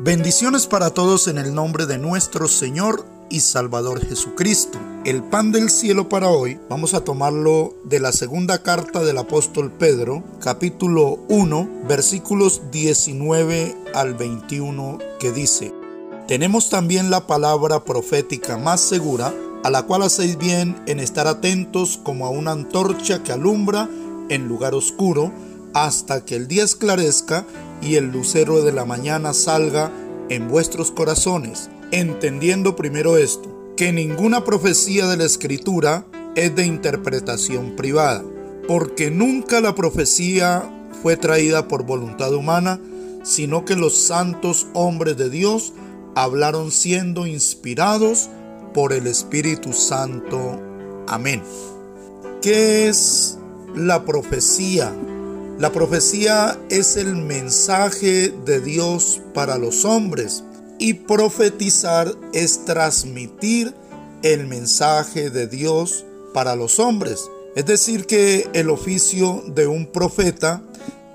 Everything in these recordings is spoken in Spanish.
Bendiciones para todos en el nombre de nuestro Señor y Salvador Jesucristo. El pan del cielo para hoy vamos a tomarlo de la segunda carta del apóstol Pedro, capítulo 1, versículos 19 al 21, que dice, tenemos también la palabra profética más segura, a la cual hacéis bien en estar atentos como a una antorcha que alumbra en lugar oscuro, hasta que el día esclarezca y el lucero de la mañana salga en vuestros corazones, entendiendo primero esto, que ninguna profecía de la escritura es de interpretación privada, porque nunca la profecía fue traída por voluntad humana, sino que los santos hombres de Dios hablaron siendo inspirados por el Espíritu Santo. Amén. ¿Qué es la profecía? La profecía es el mensaje de Dios para los hombres y profetizar es transmitir el mensaje de Dios para los hombres. Es decir, que el oficio de un profeta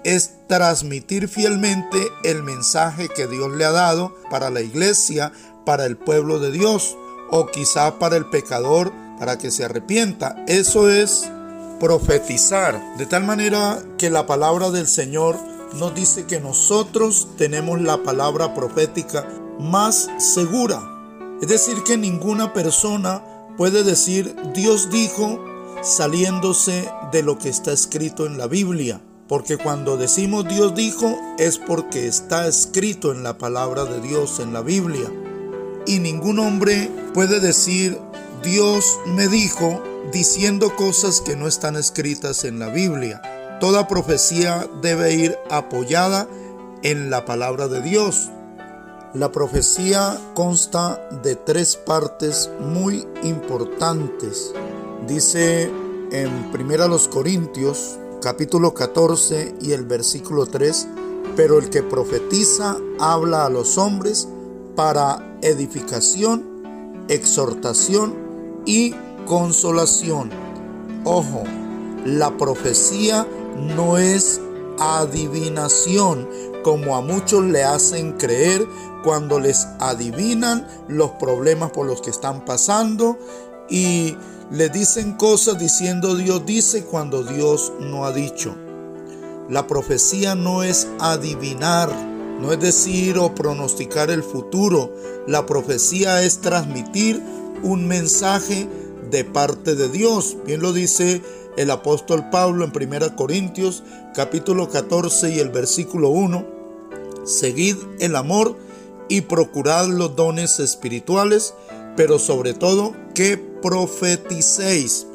es transmitir fielmente el mensaje que Dios le ha dado para la iglesia, para el pueblo de Dios, o quizá para el pecador, para que se arrepienta. Eso es profetizar, de tal manera que la palabra del Señor nos dice que nosotros tenemos la palabra profética más segura. Es decir, que ninguna persona puede decir Dios dijo saliéndose de lo que está escrito en la Biblia. Porque cuando decimos Dios dijo es porque está escrito en la palabra de Dios en la Biblia. Y ningún hombre puede decir Dios me dijo diciendo cosas que no están escritas en la Biblia. Toda profecía debe ir apoyada en la palabra de Dios. La profecía consta de tres partes muy importantes. Dice en 1 Corintios capítulo 14 y el versículo 3, pero el que profetiza habla a los hombres para edificación, exhortación y consolación. Ojo, la profecía no es adivinación, como a muchos le hacen creer cuando les adivinan los problemas por los que están pasando y le dicen cosas diciendo Dios dice cuando Dios no ha dicho. La profecía no es adivinar, no es decir o pronosticar el futuro. La profecía es transmitir un mensaje de parte de Dios. Bien lo dice el apóstol Pablo en 1 Corintios capítulo 14 y el versículo 1. Seguid el amor y procurad los dones espirituales, pero sobre todo que profeticéis.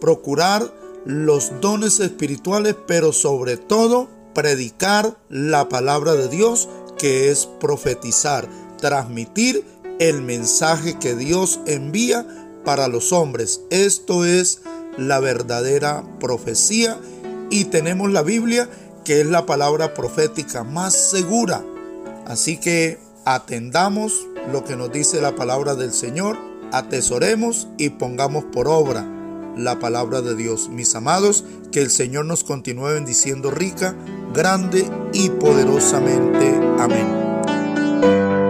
Procurar los dones espirituales, pero sobre todo predicar la palabra de Dios, que es profetizar, transmitir el mensaje que Dios envía para los hombres. Esto es la verdadera profecía y tenemos la Biblia, que es la palabra profética más segura. Así que atendamos lo que nos dice la palabra del Señor, atesoremos y pongamos por obra la palabra de Dios. Mis amados, que el Señor nos continúe bendiciendo rica, grande y poderosamente. Amén.